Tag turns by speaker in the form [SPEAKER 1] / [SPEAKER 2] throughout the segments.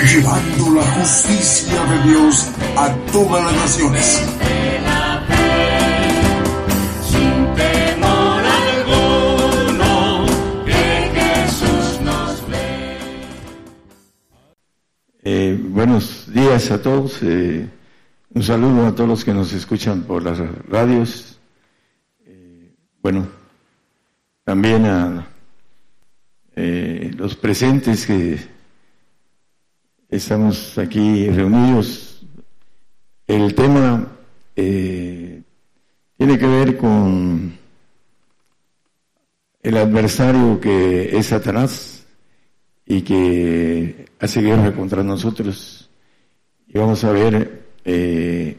[SPEAKER 1] Llevando la justicia de Dios a todas las naciones.
[SPEAKER 2] Eh, buenos días a todos. eh, un saludo a todos los que nos escuchan por las radios. Eh, bueno, también a eh, los presentes que estamos aquí reunidos. El tema eh, tiene que ver con el adversario que es Satanás y que hace guerra contra nosotros. Y vamos a ver, eh,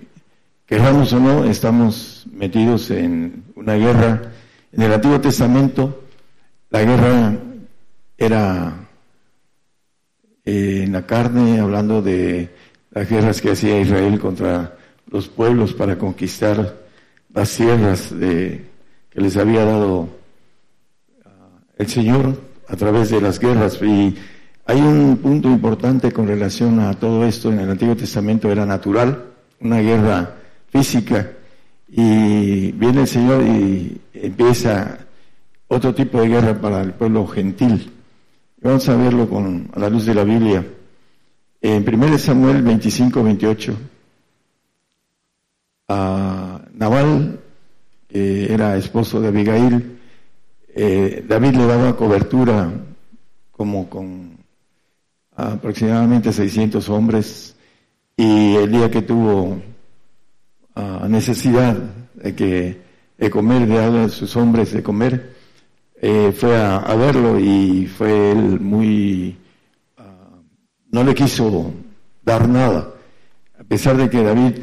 [SPEAKER 2] queramos o no, estamos metidos en una guerra. En el Antiguo Testamento, la guerra era eh, en la carne, hablando de las guerras que hacía Israel contra los pueblos para conquistar las tierras de, que les había dado el Señor a través de las guerras. Y hay un punto importante con relación a todo esto. En el Antiguo Testamento era natural, una guerra física. Y viene el Señor y empieza otro tipo de guerra para el pueblo gentil. Vamos a verlo con, a la luz de la Biblia. En 1 Samuel 25, 28, a Naval, que era esposo de Abigail, eh, David le daba cobertura como con aproximadamente 600 hombres y el día que tuvo ah, necesidad de que de comer, de a sus hombres de comer, eh, fue a, verlo y fue él muy, ah, no le quiso dar nada, a pesar de que David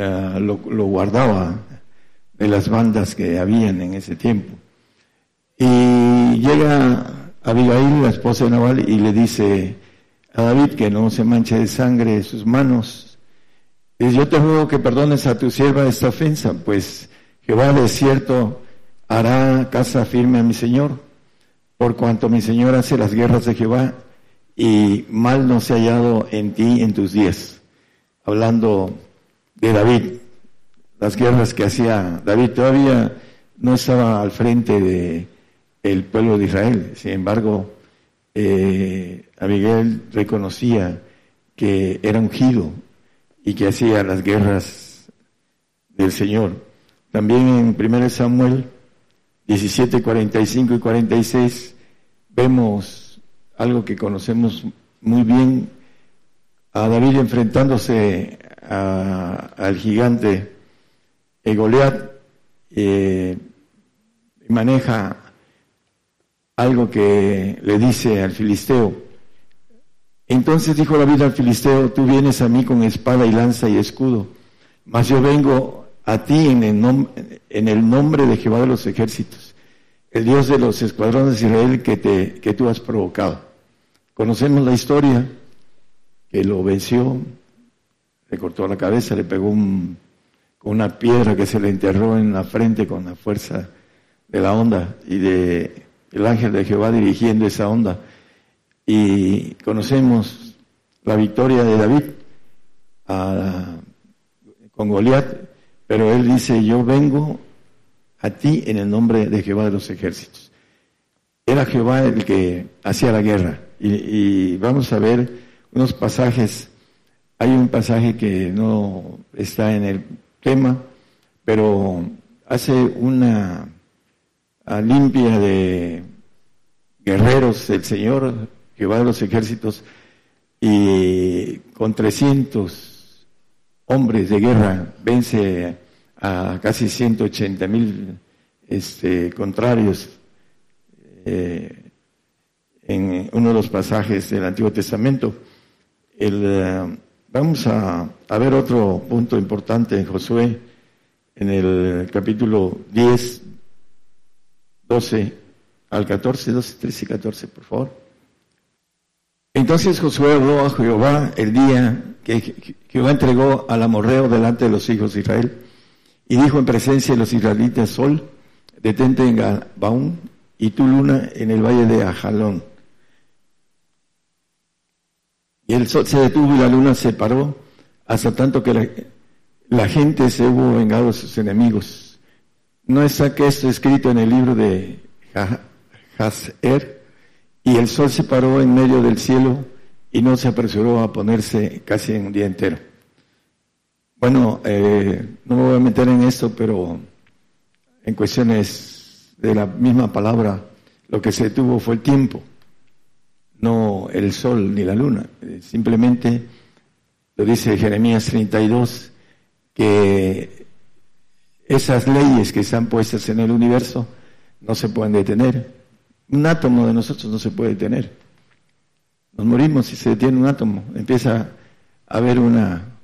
[SPEAKER 2] ah, lo, guardaba de las bandas que habían en ese tiempo. Y llega Abigail, la esposa de Nabal, y le dice a David que no se manche de sangre sus manos. Dice, yo te ruego que perdones a tu sierva esta ofensa, pues Jehová de cierto hará casa firme a mi Señor, por cuanto mi Señor hace las guerras de Jehová y mal no se ha hallado en ti en tus días. Hablando de David, las guerras que hacía David, todavía no estaba al frente de el pueblo de Israel. Sin embargo, eh, Abigail reconocía que era ungido y que hacía las guerras del Señor. También en 1 Samuel 17, 45 y 46 vemos algo que conocemos muy bien, a David enfrentándose al gigante Goliat, eh, maneja algo que le dice al filisteo. Entonces dijo David al filisteo, tú vienes a mí con espada y lanza y escudo, mas yo vengo a ti en el nombre de Jehová de los ejércitos, el Dios de los escuadrones de Israel que, te, que tú has provocado. Conocemos la historia, que lo venció, le cortó la cabeza, le pegó un- con una piedra que se le enterró en la frente con la fuerza de la onda y de el ángel de Jehová dirigiendo esa onda. Y conocemos la victoria de David a- con Goliat, pero él dice, yo vengo a ti en el nombre de Jehová de los ejércitos. Era Jehová el que hacía la guerra. Y, vamos a ver unos pasajes. Hay un pasaje que no está en el tema, pero hace una limpia de guerreros del Señor, Jehová de los ejércitos, y con 300 hombres de guerra vence a casi 180 mil este, contrarios eh, en uno de los pasajes del Antiguo Testamento. El, eh, Vamos a, a ver otro punto importante en Josué, en el capítulo 10, 12 al 14, 12, 13 y 14, por favor. Entonces Josué habló a Jehová el día que Jehová entregó al amorreo delante de los hijos de Israel y dijo en presencia de los israelitas, Sol, detente en Gabaón y tu luna en el valle de Ajalón. Y el sol se detuvo y la luna se paró hasta tanto que la, gente se hubo vengado de sus enemigos. ¿No está que esto escrito en el libro de Hazer? Y el sol se paró en medio del cielo y no se apresuró a ponerse casi en un día entero. Bueno, eh, no me voy a meter en esto, pero en cuestiones de la misma palabra, lo que se detuvo fue el tiempo, no el sol ni la luna. Eh, simplemente lo dice Jeremías 32, que esas leyes que están puestas en el universo no se pueden detener. Un átomo de nosotros no se puede detener. Nos morimos si se detiene un átomo. Empieza a haber una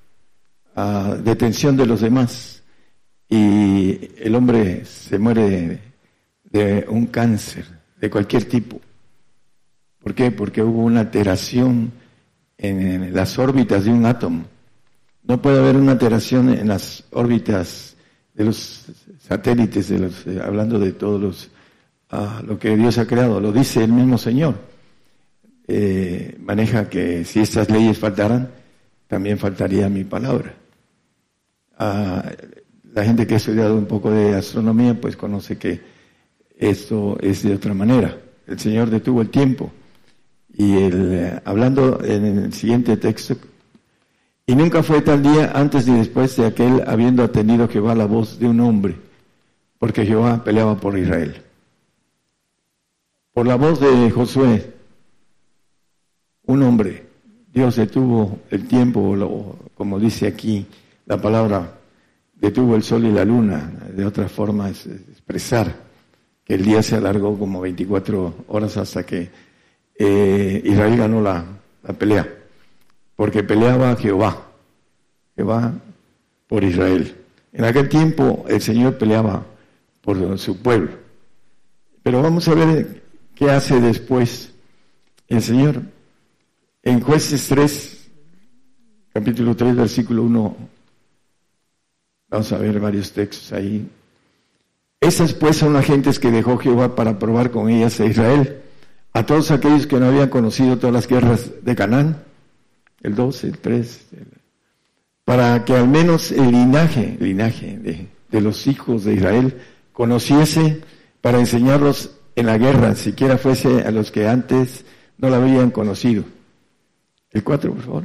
[SPEAKER 2] detención de los demás y el hombre se muere de, un cáncer de cualquier tipo. ¿Por qué? Porque hubo una alteración en, las órbitas de un átomo. No puede haber una alteración en las órbitas de los satélites, de los, eh, hablando de todos los, ah, lo que Dios ha creado. Lo dice el mismo Señor. Eh, maneja que si estas leyes faltaran, también faltaría mi palabra. La gente que ha estudiado un poco de astronomía, pues conoce que esto es de otra manera. El Señor detuvo el tiempo. Y el, eh, hablando en el siguiente texto, y nunca fue tal día antes ni después de aquel habiendo atendido Jehová la voz de un hombre, porque Jehová peleaba por Israel. Por la voz de Josué, un hombre. Dios detuvo el tiempo, como dice aquí la palabra, detuvo el sol y la luna. De otra forma es expresar que el día se alargó como 24 horas hasta que eh, Israel ganó la, la pelea. Porque peleaba Jehová, Jehová por Israel. En aquel tiempo el Señor peleaba por su pueblo. Pero vamos a ver qué hace después el Señor. En jueces 3, capítulo 3, versículo 1, vamos a ver varios textos ahí. Esas pues son las gentes que dejó Jehová para probar con ellas a Israel, a todos aquellos que no habían conocido todas las guerras de Canaán, el 2, el 3, para que al menos el linaje, el linaje de, de los hijos de Israel conociese para enseñarlos en la guerra, siquiera fuese a los que antes no la habían conocido. El 4, por favor.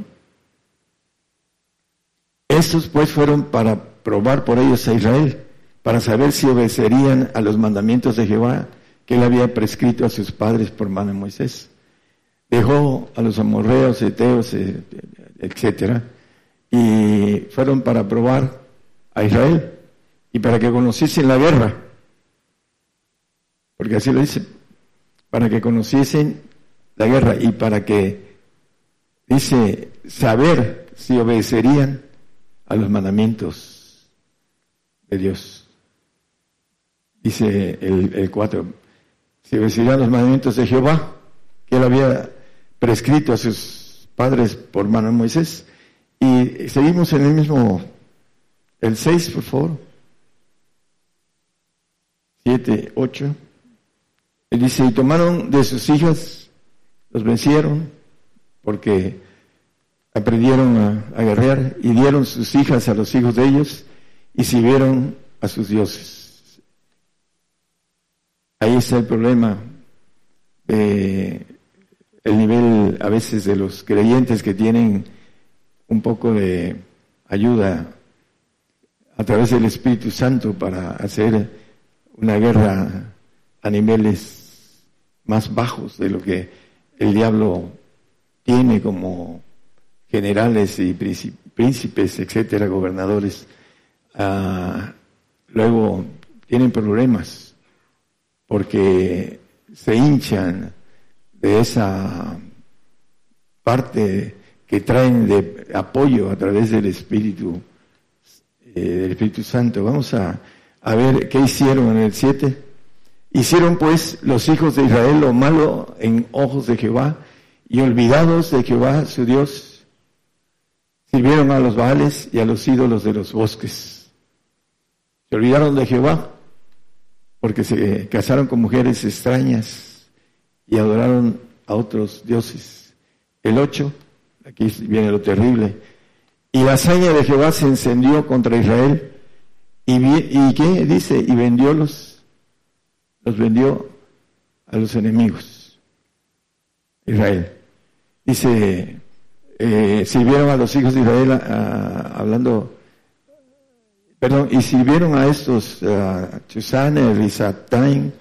[SPEAKER 2] Estos pues fueron para probar por ellos a Israel, para saber si obedecerían a los mandamientos de Jehová que él había prescrito a sus padres por mano de Moisés. Dejó a los amorreos, eteos, eh, etcétera, y fueron para probar a Israel y para que conociesen la guerra. Porque así lo dice, para que conociesen la guerra y para que dice saber si obedecerían a los mandamientos Dios. Dice el, 4, si obedecerían los mandamientos de Jehová, que él había prescrito a sus padres por mano de Moisés. Y seguimos en el mismo, el 6, por favor. 7, 8. Él dice, y tomaron de sus hijas, los vencieron, porque aprendieron a, guerrear y dieron sus hijas a los hijos de ellos y sirvieron a sus dioses. Ahí está el problema de el nivel a veces de los creyentes que tienen un poco de ayuda a través del Espíritu Santo para hacer una guerra a niveles más bajos de lo que el diablo tiene como generales y príncipes, etcétera, gobernadores, ah, luego tienen problemas porque se hinchan de esa parte que traen de apoyo a través del Espíritu, eh, del Espíritu Santo. Vamos a, a ver qué hicieron en el 7. Hicieron pues los hijos de Israel lo malo en ojos de Jehová y olvidados de Jehová su Dios, sirvieron a los baales y a los ídolos de los bosques. Se olvidaron de Jehová porque se casaron con mujeres extrañas y adoraron a otros dioses. El 8, aquí viene lo terrible, y la hazaña de Jehová se encendió contra Israel y, y ¿qué dice? Y vendiólos, los vendió a los enemigos. Israel. Dice, eh, sirvieron a los hijos de Israel hablando, perdón, y sirvieron a estos, a Chusane, Rizataim,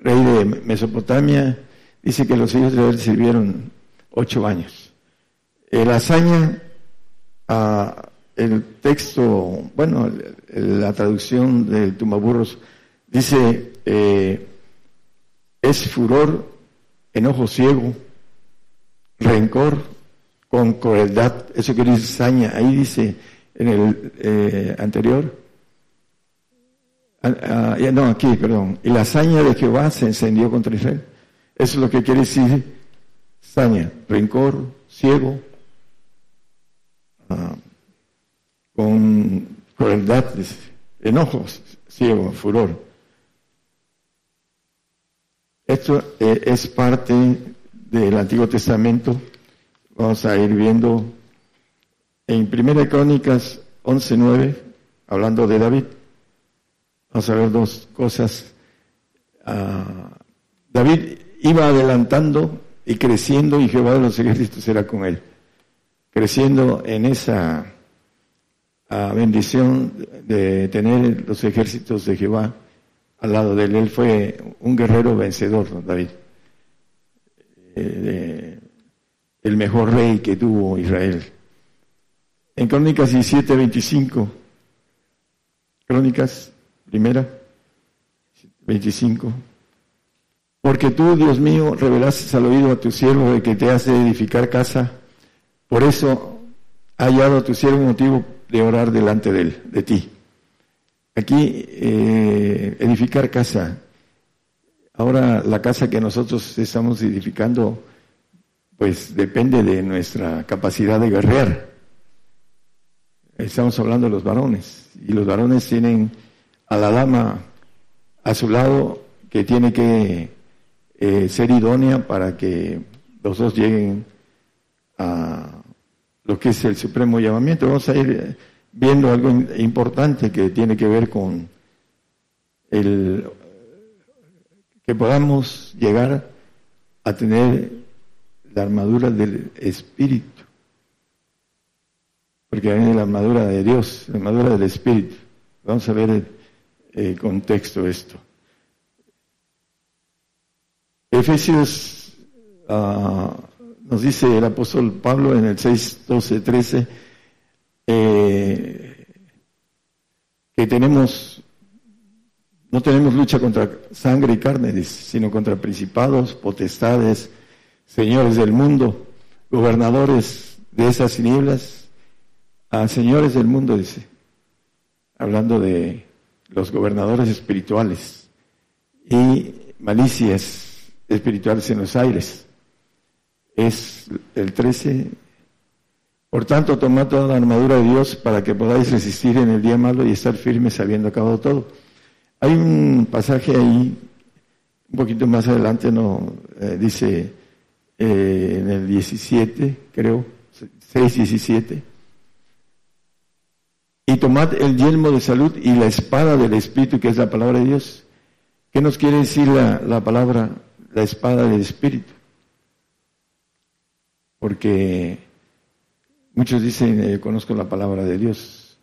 [SPEAKER 2] rey de Mesopotamia, dice que los hijos de Israel sirvieron ocho años. La hazaña, el texto, bueno, la traducción de Tumaburros dice, eh, es furor, enojo ciego, rencor con crueldad. Eso quiere decir saña. Ahí dice en el eh, anterior. Ah, ah, no, aquí, perdón. Y la saña de Jehová se encendió contra Israel. Eso es lo que quiere decir saña, rencor, ciego, ah, con crueldad, enojos, ciego, furor. Esto eh, es parte del Antiguo Testamento. Vamos a ir viendo en Primera Crónicas 11.9, hablando de David. Vamos a ver dos cosas. David iba adelantando y creciendo y Jehová de los ejércitos era con él. Creciendo en esa bendición de tener los ejércitos de Jehová al lado de él. Él fue un guerrero vencedor, David. Eh, el mejor rey que tuvo Israel. En Crónicas 17, 25, Crónicas primera, 25. Porque tú, Dios mío, revelaste al oído a tu siervo de que te hace edificar casa. Por eso ha hallado a tu siervo motivo de orar delante de él, de ti. Aquí, eh, edificar casa. Ahora, la casa que nosotros estamos edificando, pues depende de nuestra capacidad de guerrear. Estamos hablando de los varones. Y los varones tienen a la dama a su lado que tiene que eh, ser idónea para que los dos lleguen a lo que es el supremo llamamiento. Vamos a ir viendo algo importante que tiene que ver con el que podamos llegar a tener la armadura del Espíritu. Porque viene la armadura de Dios, la armadura del Espíritu. Vamos a ver el, contexto esto. Efesios ah, nos dice el apóstol Pablo en el 6, 12, 13, eh, que tenemos, no tenemos lucha contra sangre y carne, sino contra principados, potestades, señores del mundo, gobernadores de esas tinieblas, a señores del mundo, dice, hablando de los gobernadores espirituales y malicias espirituales en los aires. Es el 13 por tanto, tomad toda la armadura de Dios para que podáis resistir en el día malo y estar firmes habiendo acabado todo. Hay un pasaje ahí, un poquito más adelante, no eh, dice eh, en el 17, creo, 6, 17. Y tomad el yelmo de salud y la espada del Espíritu, que es la palabra de Dios. ¿Qué nos quiere decir la, la palabra, la espada del Espíritu? Porque Muchos dicen, eh, conozco la palabra de Dios,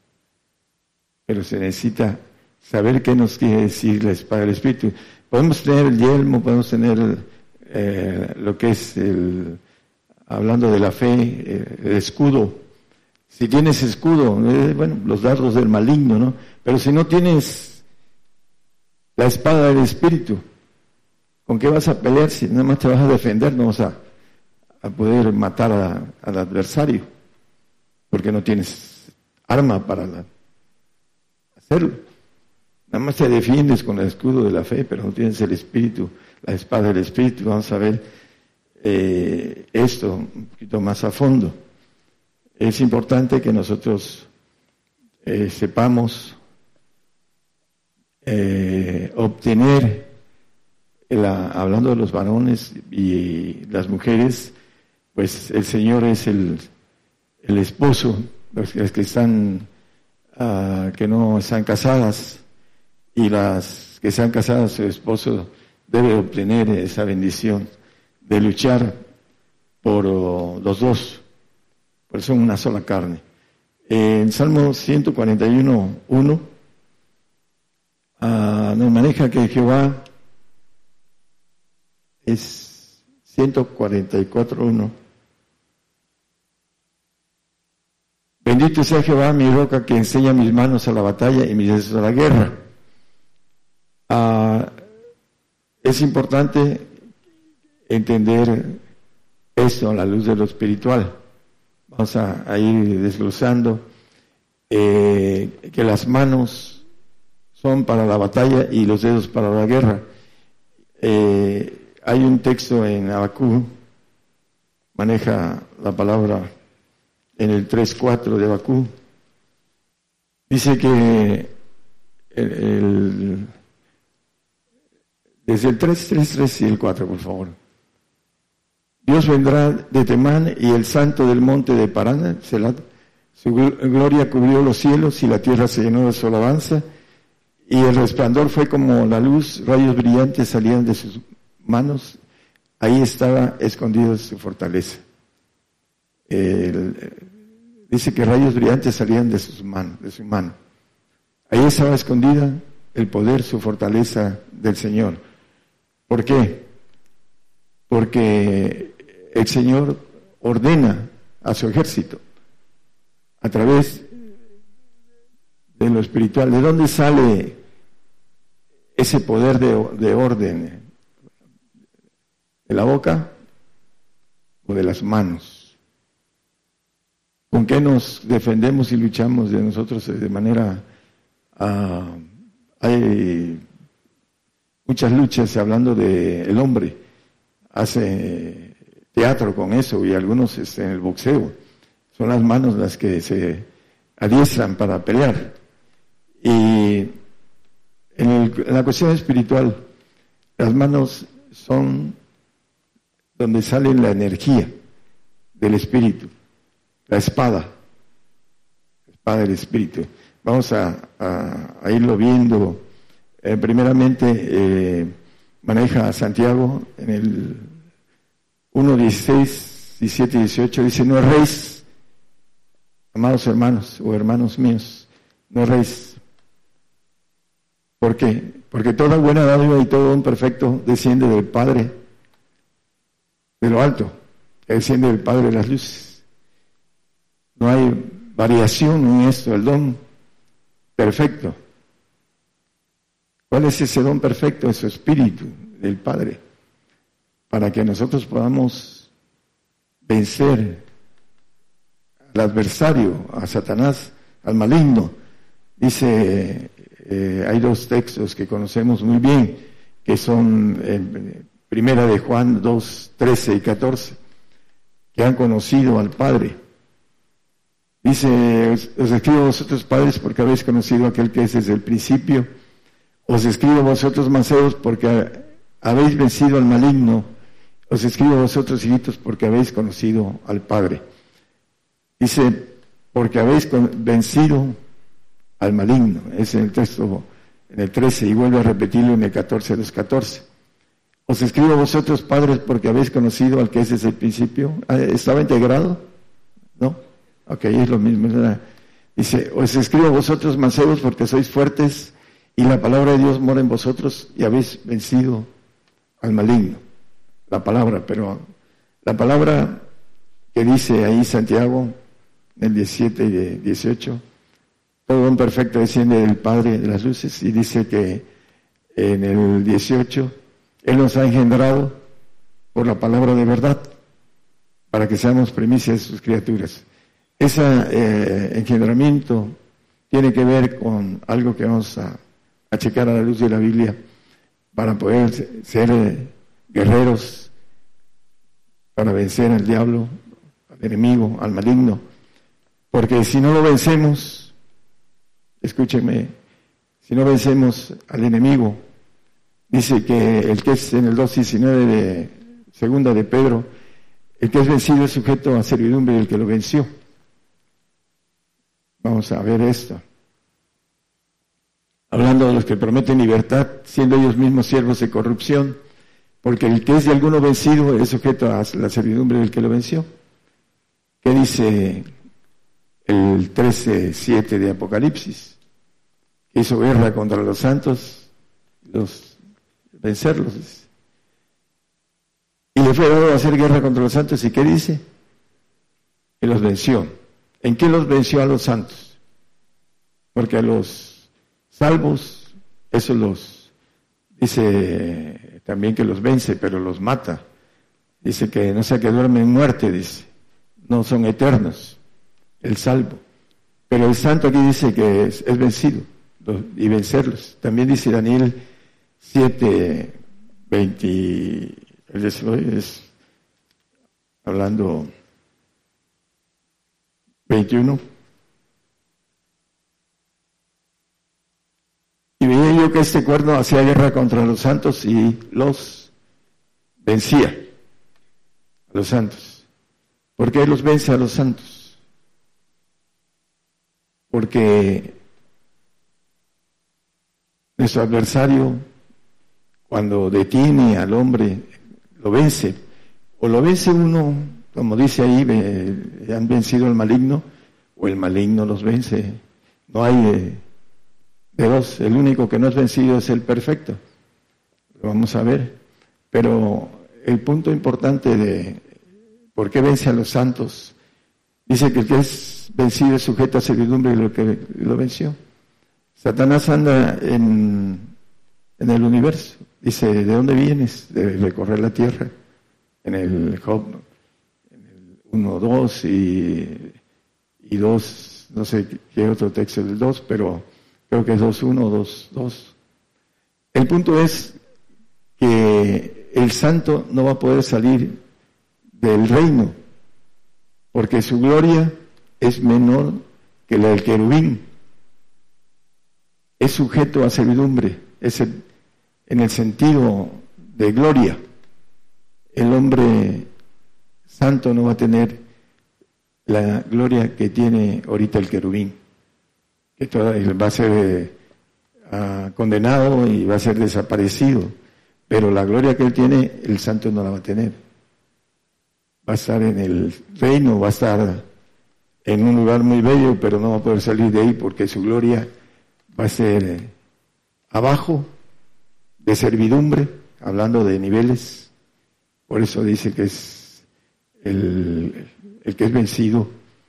[SPEAKER 2] pero se necesita saber qué nos quiere decir la espada del Espíritu. Podemos tener el yelmo, podemos tener eh, lo que es el, hablando de la fe, eh, el escudo. Si tienes escudo, bueno, los dardos del maligno, ¿no? Pero si no tienes la espada del Espíritu, ¿con qué vas a pelear si nada más te vas a defender? No vas a, poder matar al adversario. porque no tienes arma para hacerlo. Nada más te defiendes con el escudo de la fe, pero no tienes el espíritu, la espada del espíritu. Vamos a ver eh, esto un poquito más a fondo. Es importante que nosotros eh, sepamos eh, obtener, hablando de los varones y las mujeres, pues el Señor es el, el esposo, los que están, ah, que no están casadas y las que están casadas, su esposo debe obtener esa bendición de luchar por oh, los dos, por son una sola carne. En Salmo 141, 1, ah, nos maneja que Jehová es 144, 1. Bendito sea Jehová, mi roca, que enseña mis manos a la batalla y mis dedos a la guerra. Ah, es importante entender esto a la luz de lo espiritual. Vamos a, ir desglosando eh, que las manos son para la batalla y los dedos para la guerra. Eh, hay un texto en Abacú, maneja la palabra en el 3.4 de Abacú. Dice que el, desde el 3.3.3 y el 4, por favor. Dios vendrá de Temán y el santo del monte de Parana, su gloria cubrió los cielos y la tierra se llenó de su alabanza y el resplandor fue como la luz, rayos brillantes salían de sus manos, ahí estaba escondida su fortaleza. dice que rayos brillantes salían de sus manos, de su mano. Ahí estaba escondida el poder, su fortaleza del Señor. ¿Por qué? Porque el Señor ordena a su ejército a través de lo espiritual. ¿De dónde sale ese poder de, orden? ¿De la boca o de las manos? ¿Con qué nos defendemos y luchamos de nosotros de manera... Ah, hay muchas luchas hablando del el hombre. Hace teatro con eso y algunos este, en el boxeo. Son las manos las que se adiestran para pelear. Y en, la cuestión espiritual, las manos son donde sale la energía del espíritu, la espada, la espada del espíritu. Vamos a, irlo viendo. Eh, primeramente, eh, maneja Santiago en el 1, 16, 17 y 18 dice, no erréis, amados hermanos o hermanos míos, no erréis. ¿Por qué? Porque toda buena dádiva y todo un perfecto desciende del Padre de lo alto, que desciende del Padre de las luces. No hay variación en esto, el don perfecto. ¿Cuál es ese don perfecto? Es su espíritu del Padre para que nosotros podamos vencer al adversario, a Satanás, al maligno. Dice, eh, hay dos textos que conocemos muy bien, que son primera de Juan 2, 13 y 14, que han conocido al Padre. Dice, os escribo vosotros padres porque habéis conocido a aquel que es desde el principio. Os escribo vosotros maceos porque habéis vencido al maligno. Os escribo a vosotros, hijitos, porque habéis conocido al Padre. Dice, porque habéis vencido al maligno. Es en el texto, en el 13, y vuelve a repetirlo en el 14 los 14. Os escribo a vosotros, padres, porque habéis conocido al que es desde el principio. Ah, ¿Estaba integrado? ¿No? Ok, es lo mismo. Dice, os escribo a vosotros, mancebos, porque sois fuertes y la palabra de Dios mora en vosotros y habéis vencido al maligno la palabra, pero la palabra que dice ahí Santiago, en el 17 y 18, todo un perfecto desciende del Padre de las luces y dice que en el 18, Él nos ha engendrado por la palabra de verdad, para que seamos primicias de sus criaturas. Ese eh, engendramiento tiene que ver con algo que vamos a, checar a la luz de la Biblia para poder ser eh, guerreros, para vencer al diablo, al enemigo, al maligno. Porque si no lo vencemos, escúchenme, si no vencemos al enemigo, dice que el que es en el 2.19 de segunda de Pedro, el que es vencido es sujeto a servidumbre del que lo venció. Vamos a ver esto. Hablando de los que prometen libertad, siendo ellos mismos siervos de corrupción, porque el que es de alguno vencido es sujeto a la servidumbre del que lo venció. ¿Qué dice el 13.7 de Apocalipsis? hizo guerra contra los santos, los vencerlos. Y le fue dado a hacer guerra contra los santos. ¿Y qué dice? Que los venció. ¿En qué los venció a los santos? Porque a los salvos, eso los, dice también que los vence, pero los mata. Dice que no sea que duermen en muerte, dice. No son eternos. El salvo. Pero el santo aquí dice que es, vencido y vencerlos. También dice Daniel 7, 20 es hablando 21. Que este cuerno hacía guerra contra los santos y los vencía a los santos. ¿Por qué los vence a los santos? Porque nuestro adversario, cuando detiene al hombre lo vence. O lo vence uno, como dice ahí, han vencido el maligno, o el maligno los vence. No hay de, dos. El único que no es vencido es el perfecto. Lo vamos a ver. Pero el punto importante de por qué vence a los santos, dice que el que es vencido es sujeto a servidumbre de lo que lo venció. Satanás anda en, en el universo Dice, ¿de dónde vienes? De recorrer la tierra. En el Job, en el 1, 2 y, y 2, no sé qué otro texto del 2, pero creo que es 2, 1, 2, 2. El punto es que el santo no va a poder salir del reino, porque su gloria es menor que la del querubín. Es sujeto a servidumbre, es el en el sentido de gloria. El hombre santo no va a tener la gloria que tiene ahorita el querubín, que va a ser eh, ah, condenado y va a ser desaparecido, pero la gloria que él tiene, el santo no la va a tener. Va a estar en el reino, va a estar en un lugar muy bello, pero no va a poder salir de ahí porque su gloria va a ser eh, abajo de servidumbre, hablando de niveles. Por eso dice que es el, que es vencido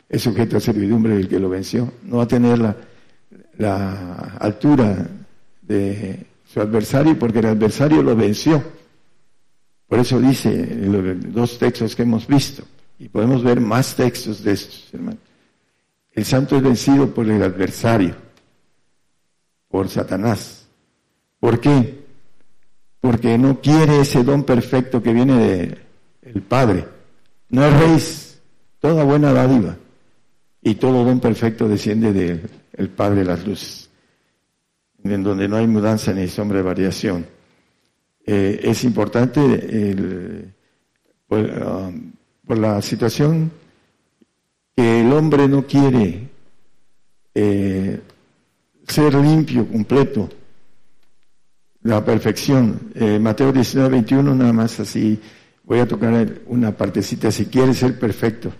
[SPEAKER 2] es sujeto a servidumbre del que lo venció. No va a tener la, la altura de su adversario porque el adversario lo venció. Por eso dice los dos textos que hemos visto, y podemos ver más textos de estos, hermanos. El santo es vencido por el adversario, por Satanás. ¿Por qué? porque no quiere ese don perfecto que viene del el Padre. No es rey, toda buena dádiva y todo don perfecto desciende del Padre de las luces, en donde no hay mudanza ni sombra de variación. Eh, es importante um, por, la situación que el hombre no quiere eh, ser limpio, completo, la perfección. Eh, Mateo 19, 21, nada más así, voy a tocar una partecita, si quieres ser perfecto.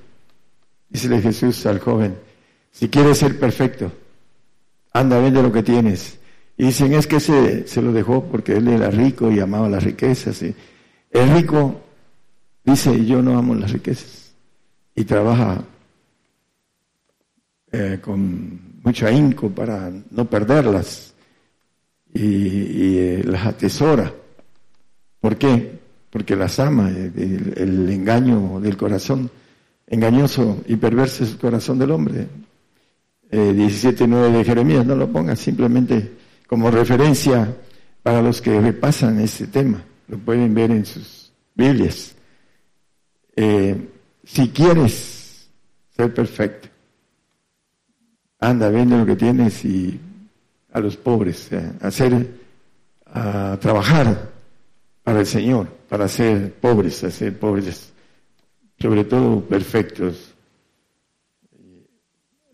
[SPEAKER 2] Dícele Jesús al joven, si quieres ser perfecto, anda, vende lo que tienes. Y dicen, es que se, se lo dejó porque él era rico y amaba las riquezas. Y el rico dice, yo no amo las riquezas. Y trabaja eh, con mucho ahínco para no perderlas y, eh, las atesora. ¿Por qué? Porque las ama, el, engaño del corazón engañoso y perverso es el corazón del hombre. Eh, 17.9 de Jeremías, no lo pongas simplemente como referencia para los que repasan este tema. Lo pueden ver en sus Biblias. Eh, si quieres ser perfecto, anda, vende lo que tienes y a los pobres, a hacer, a trabajar para el Señor, para ser pobres, a ser pobres, sobre todo perfectos.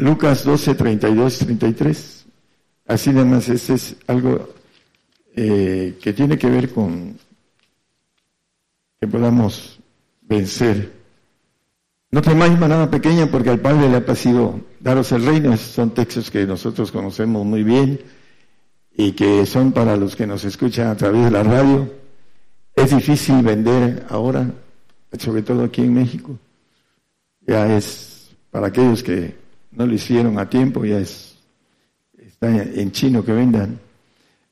[SPEAKER 2] Lucas 12, 32, 33. Así además, este es algo eh, que tiene que ver con que podamos vencer. No temáis manada pequeña porque al Padre le ha pasado daros el reino. son textos que nosotros conocemos muy bien y que son para los que nos escuchan a través de la radio. Es difícil vender ahora, sobre todo aquí en México. Ya es para aquellos que no lo hicieron a tiempo, ya es está en chino que vendan.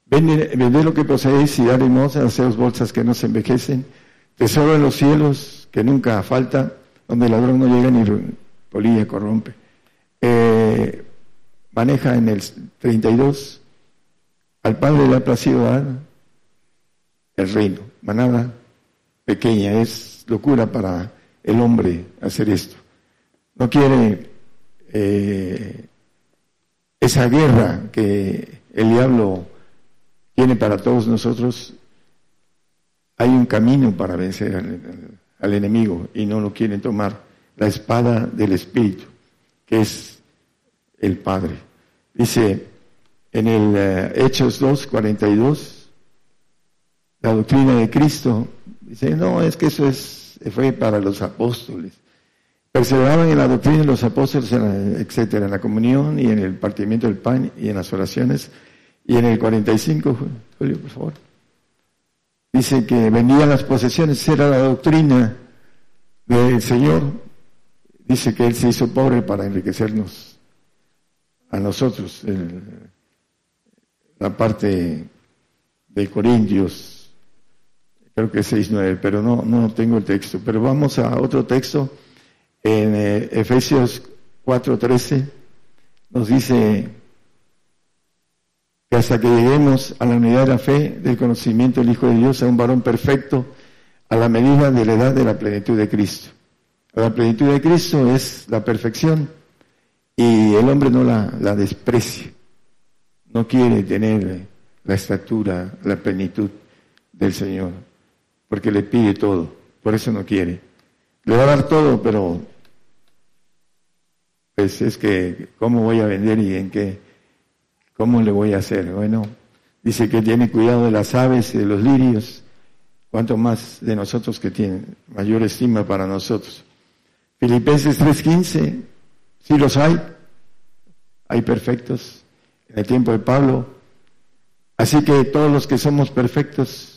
[SPEAKER 2] Vende, lo que poseéis y dar limosna, haceos bolsas que no se envejecen, tesoro en los cielos que nunca falta, donde el ladrón no llega ni polilla corrompe. Eh, maneja en el 32, al Padre le ha placido dar el reino, manada pequeña, es locura para el hombre hacer esto. No quiere eh, esa guerra que el diablo tiene para todos nosotros, hay un camino para vencer al, enemigo y no lo quieren tomar. La espada del Espíritu, que es el Padre. Dice en el eh, Hechos 2, 42, la doctrina de Cristo, dice, no, es que eso es, fue para los apóstoles. Perseveraban en la doctrina de los apóstoles, etcétera, en la comunión y en el partimiento del pan y en las oraciones y en el 45, Julio, por favor, dice que vendían las posesiones, era la doctrina del Señor. Dice que Él se hizo pobre para enriquecernos a nosotros. la parte de Corintios, creo que es 6.9, pero no, no tengo el texto. Pero vamos a otro texto, en eh, Efesios 4.13, nos dice que hasta que lleguemos a la unidad de la fe, del conocimiento del Hijo de Dios, a un varón perfecto, a la medida de la edad de la plenitud de Cristo. La plenitud de Cristo es la perfección y el hombre no la, la desprecia, no quiere tener la estatura, la plenitud del Señor, porque le pide todo, por eso no quiere. Le va a dar todo, pero pues es que, ¿cómo voy a vender y en qué? ¿Cómo le voy a hacer? Bueno, dice que tiene cuidado de las aves y de los lirios, cuanto más de nosotros que tienen mayor estima para nosotros. Filipenses 3:15, sí los hay, hay perfectos en el tiempo de Pablo. Así que todos los que somos perfectos,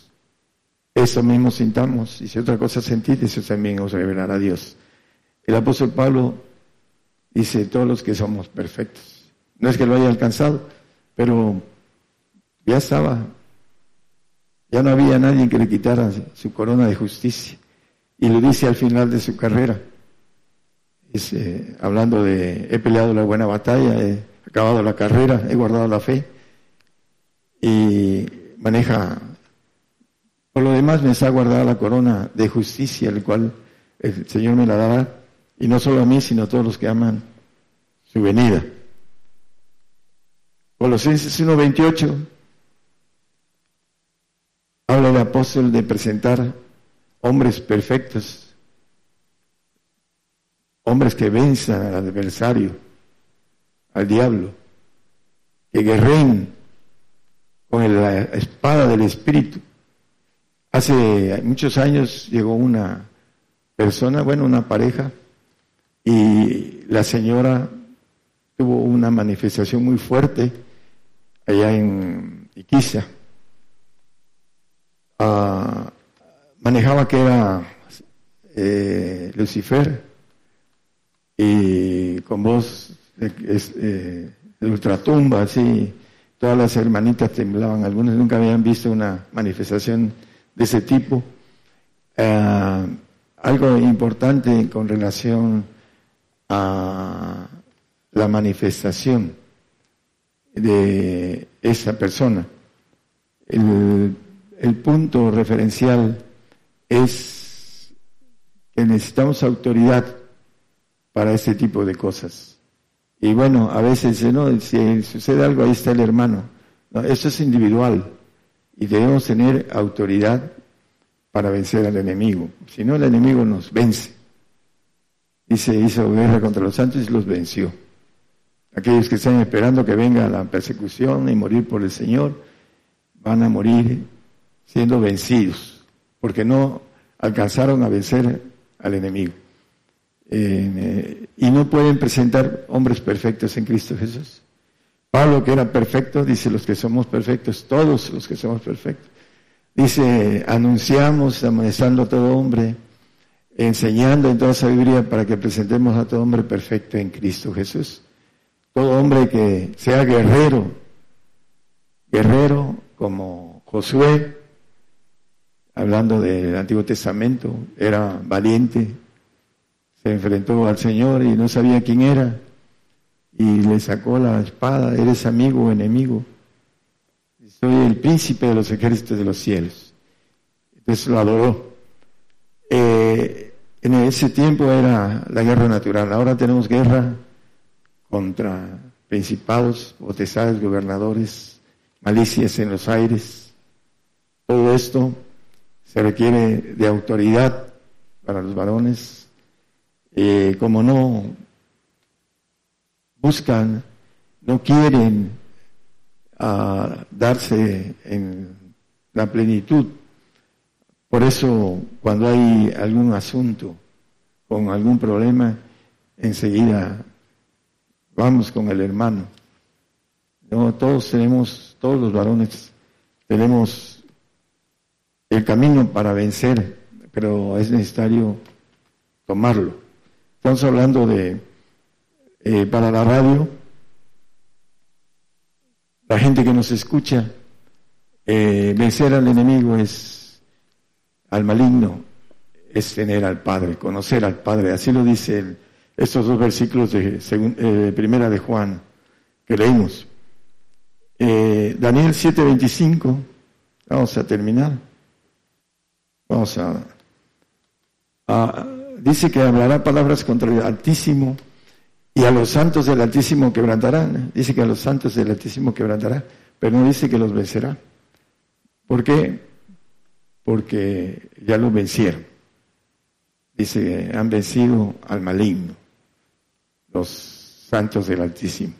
[SPEAKER 2] eso mismo sintamos, y si otra cosa sentís, eso también os revelará Dios. El apóstol Pablo dice, todos los que somos perfectos. No es que lo haya alcanzado, pero ya estaba, ya no había nadie que le quitara su corona de justicia. Y lo dice al final de su carrera, hablando de, he peleado la buena batalla, he acabado la carrera, he guardado la fe, y maneja, por lo demás me está guardada la corona de justicia, el cual el Señor me la dará, y no solo a mí, sino a todos los que aman su venida. Colosenses 1.28 habla el apóstol de presentar hombres perfectos, hombres que venzan al adversario, al diablo, que guerren con la espada del Espíritu. Hace muchos años llegó una persona, bueno, una pareja, y la señora tuvo una manifestación muy fuerte allá en Iquiza, ah, manejaba que era eh, Lucifer y con voz de, eh, ultratumba, así, todas las hermanitas temblaban, algunas nunca habían visto una manifestación de ese tipo. Ah, algo importante con relación a la manifestación de esa persona. El, el punto referencial es que necesitamos autoridad para este tipo de cosas. Y bueno, a veces no, si sucede algo, ahí está el hermano. No, eso es individual y debemos tener autoridad para vencer al enemigo. Si no, el enemigo nos vence. Dice, hizo guerra contra los santos y los venció. Aquellos que están esperando que venga la persecución y morir por el Señor, van a morir siendo vencidos, porque no alcanzaron a vencer al enemigo. Eh, y no pueden presentar hombres perfectos en Cristo Jesús. Pablo, que era perfecto, dice los que somos perfectos, todos los que somos perfectos. Dice, anunciamos, amonestando a todo hombre, enseñando en toda sabiduría para que presentemos a todo hombre perfecto en Cristo Jesús. Todo hombre que sea guerrero, guerrero como Josué, hablando del Antiguo Testamento, era valiente, se enfrentó al Señor y no sabía quién era, y le sacó la espada, eres amigo o enemigo. Soy el príncipe de los ejércitos de los cielos. Entonces lo adoró. Eh, en ese tiempo era la guerra natural, ahora tenemos guerra contra principados, potestades, gobernadores, malicias en los aires. Todo esto se requiere de autoridad para los varones. Eh, como no buscan, no quieren ah, darse en la plenitud. Por eso, cuando hay algún asunto con algún problema, enseguida vamos con el hermano. No, todos tenemos, todos los varones tenemos el camino para vencer, pero es necesario tomarlo. Estamos hablando de, eh, para la radio, la gente que nos escucha, eh, vencer al enemigo es, al maligno, es tener al Padre, conocer al Padre. Así lo dice estos dos versículos de eh, Primera de Juan que leímos. Daniel 7:25, vamos a terminar. Vamos a, dice que hablará palabras contra el Altísimo y a los santos del Altísimo quebrantarán. Dice que a los santos del Altísimo quebrantará, pero no dice que los vencerá. ¿Por qué? Porque ya lo vencieron. Dice han vencido al maligno, los santos del Altísimo.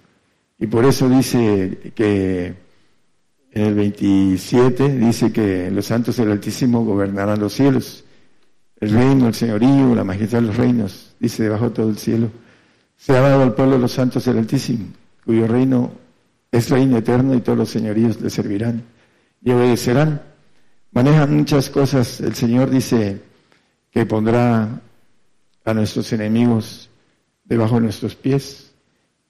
[SPEAKER 2] Y por eso dice que en el 27 dice que los santos del Altísimo gobernarán los cielos. El reino, el señorío, la majestad de los reinos, dice debajo de todo el cielo. Se ha dado al pueblo de los santos del Altísimo, cuyo reino es reino eterno y todos los señoríos le servirán y obedecerán. Manejan muchas cosas. El Señor dice que pondrá a nuestros enemigos debajo de nuestros pies.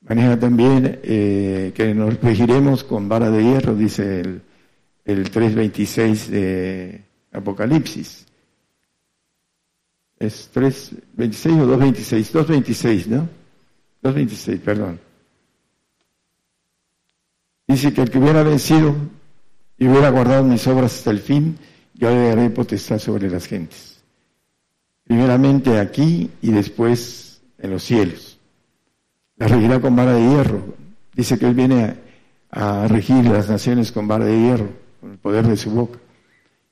[SPEAKER 2] Maneja también eh, que nos regiremos con vara de hierro, dice el, el 3.26 de Apocalipsis. ¿Es 3.26 o 2.26? 2.26, ¿no? 2.26, perdón. Dice que el que hubiera vencido y hubiera guardado mis obras hasta el fin, yo le daré potestad sobre las gentes. Primeramente aquí y después en los cielos la regirá con vara de hierro. Dice que Él viene a, regir las naciones con vara de hierro, con el poder de su boca.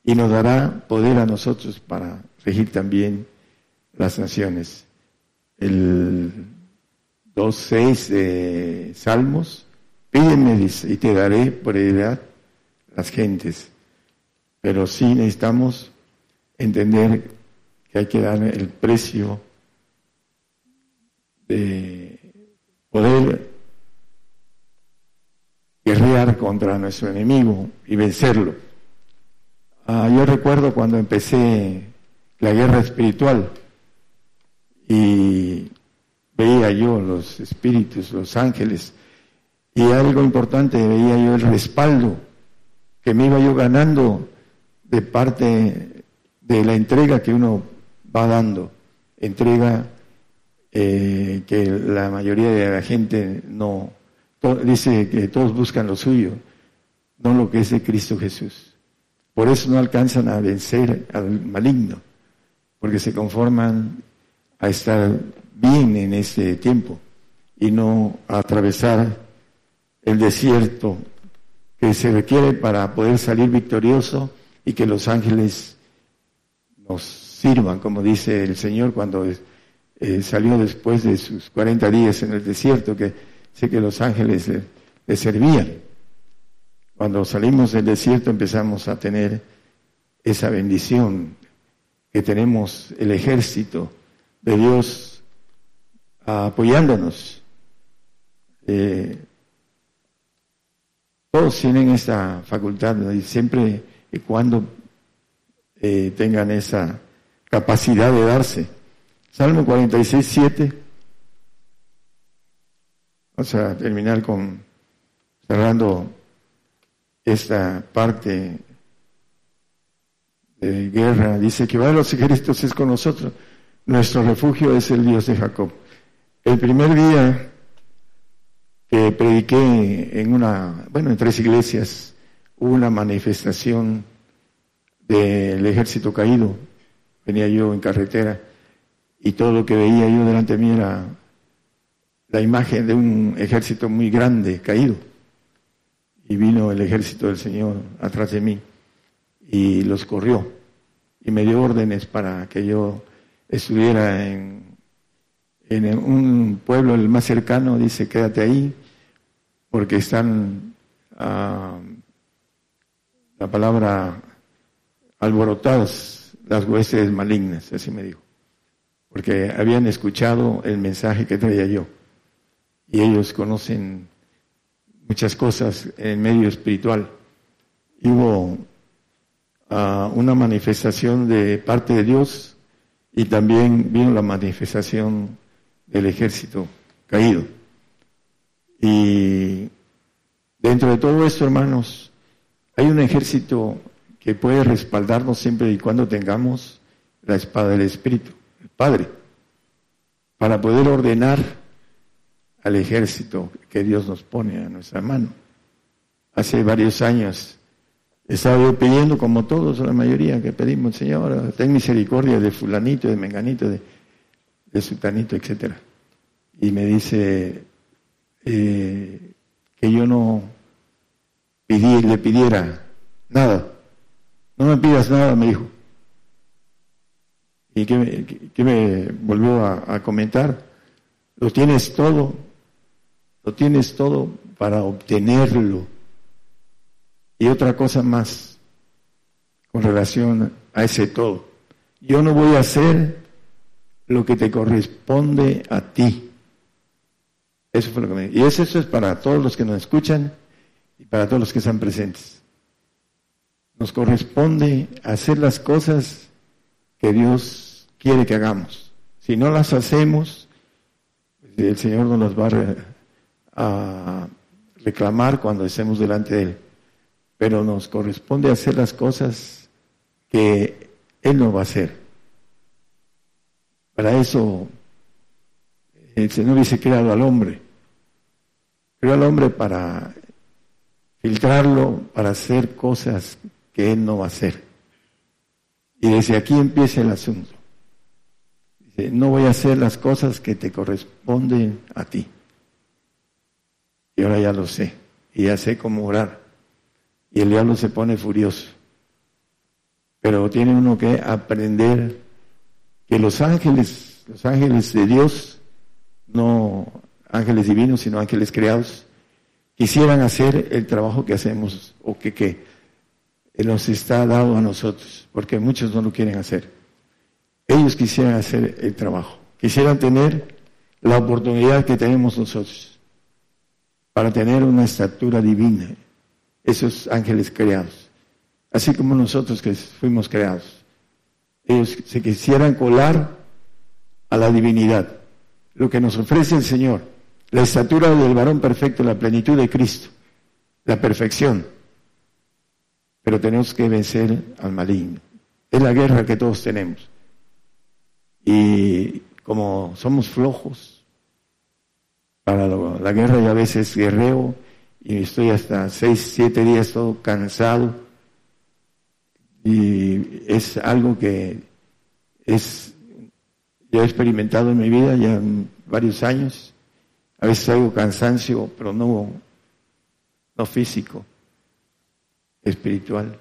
[SPEAKER 2] Y nos dará poder a nosotros para regir también las naciones. El 2.6 de Salmos, pídeme y te daré por heredad las gentes. Pero sí necesitamos entender que hay que dar el precio de poder guerrear contra nuestro enemigo y vencerlo. Ah, yo recuerdo cuando empecé la guerra espiritual y veía yo los espíritus, los ángeles, y algo importante, veía yo el respaldo que me iba yo ganando de parte de la entrega que uno va dando, entrega eh, que la mayoría de la gente no, dice que todos buscan lo suyo, no lo que es de Cristo Jesús. Por eso no alcanzan a vencer al maligno, porque se conforman a estar bien en este tiempo y no atravesar el desierto que se requiere para poder salir victorioso y que los ángeles nos sirvan, como dice el Señor cuando eh, salió después de sus 40 días en el desierto, que sé que los ángeles le, servían. Cuando salimos del desierto empezamos a tener esa bendición que tenemos el ejército de Dios apoyándonos. Eh, todos tienen esta facultad y siempre y cuando eh, tengan esa capacidad de darse. Salmo 46, 7. Vamos a terminar con cerrando esta parte de guerra. Dice que va de los ejércitos es con nosotros. Nuestro refugio es el Dios de Jacob. El primer día que prediqué en una, bueno, en tres iglesias, hubo una manifestación del ejército caído. Venía yo en carretera y todo lo que veía yo delante de mí era la imagen de un ejército muy grande caído. Y vino el ejército del Señor atrás de mí y los corrió y me dio órdenes para que yo estuviera en, en un pueblo el más cercano, dice, quédate ahí, porque están, ah, la palabra, alborotadas las huestes malignas, así me dijo, porque habían escuchado el mensaje que traía yo y ellos conocen muchas cosas en medio espiritual. Y hubo ah, una manifestación de parte de Dios y también vino la manifestación del ejército caído. Y dentro de todo esto, hermanos, hay un ejército que puede respaldarnos siempre y cuando tengamos la espada del Espíritu, el Padre, para poder ordenar al ejército que Dios nos pone a nuestra mano. Hace varios años estaba yo pidiendo, como todos, la mayoría que pedimos, Señor, ten misericordia de fulanito, de menganito, de, de sutanito, etcétera. Y me dice eh, que yo no le pidiera nada. No me pidas nada, me dijo. ¿Y qué, me volvió a comentar? Lo tienes todo, lo tienes todo para obtenerlo. Y otra cosa más con relación a ese todo. Yo no voy a hacer lo que te corresponde a ti. Eso fue lo que me Y eso, eso es para todos los que nos escuchan y para todos los que están presentes. Nos corresponde hacer las cosas que Dios quiere que hagamos. Si no las hacemos, pues, el Señor nos las va a reclamar cuando estemos delante de Él. Pero nos corresponde hacer las cosas que Él no va a hacer. Para eso el Señor dice creado al hombre. Creó al hombre para filtrarlo, para hacer cosas que Él no va a hacer. Y desde aquí empieza el asunto. Dice, no voy a hacer las cosas que te corresponden a ti. Y ahora ya lo sé. Y ya sé cómo orar. Y el diablo se pone furioso. Pero tiene uno que aprender que los ángeles, los ángeles de Dios, no ángeles divinos, sino ángeles creados, quisieran hacer el trabajo que hacemos o que, nos está dado a nosotros, porque muchos no lo quieren hacer. Ellos quisieran hacer el trabajo, quisieran tener la oportunidad que tenemos nosotros para tener una estatura divina, esos ángeles creados, así como nosotros que fuimos creados. Ellos se quisieran colar a la divinidad lo que nos ofrece el Señor, la estatura del varón perfecto, la plenitud de Cristo, la perfección. Pero tenemos que vencer al maligno. Es la guerra que todos tenemos. Y como somos flojos para la guerra y a veces guerreo y estoy hasta seis, siete días todo cansado y es algo que es yo he experimentado en mi vida ya varios años. A veces hago cansancio, pero no, no físico, espiritual.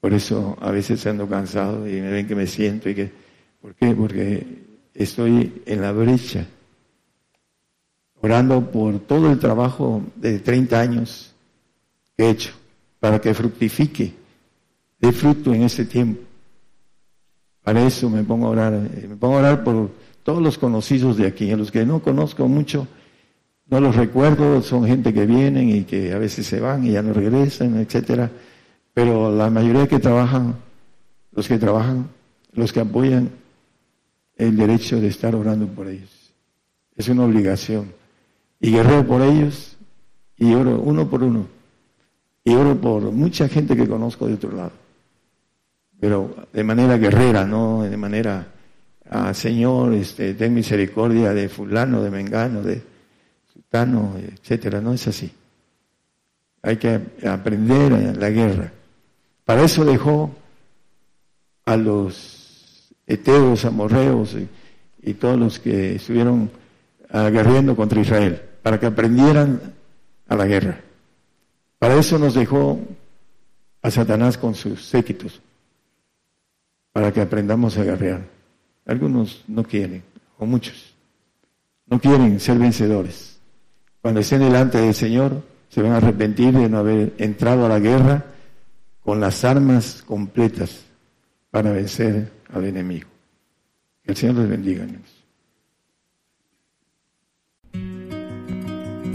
[SPEAKER 2] Por eso a veces ando cansado y me ven que me siento y que, ¿por qué? Porque estoy en la brecha, orando por todo el trabajo de 30 años que he hecho, para que fructifique, dé fruto en ese tiempo. Para eso me pongo a orar, eh, me pongo a orar por todos los conocidos de aquí, a los que no conozco mucho, no los recuerdo, son gente que vienen y que a veces se van y ya no regresan, etcétera pero la mayoría que trabajan, los que trabajan, los que apoyan el derecho de estar orando por ellos. Es una obligación. Y guerrero por ellos y oro uno por uno. Y oro por mucha gente que conozco de otro lado. Pero de manera guerrera, no de manera, ah, Señor, este, ten misericordia de fulano, de mengano, de sutano, etcétera. No es así. Hay que aprender la guerra. Para eso dejó a los eteos, amorreos y, todos los que estuvieron aguerriendo contra Israel, para que aprendieran a la guerra. Para eso nos dejó a Satanás con sus séquitos, para que aprendamos a guerrear. Algunos no quieren, o muchos, no quieren ser vencedores. Cuando estén delante del Señor, se van a arrepentir de no haber entrado a la guerra con las armas completas para vencer al enemigo. Que el Señor les bendiga.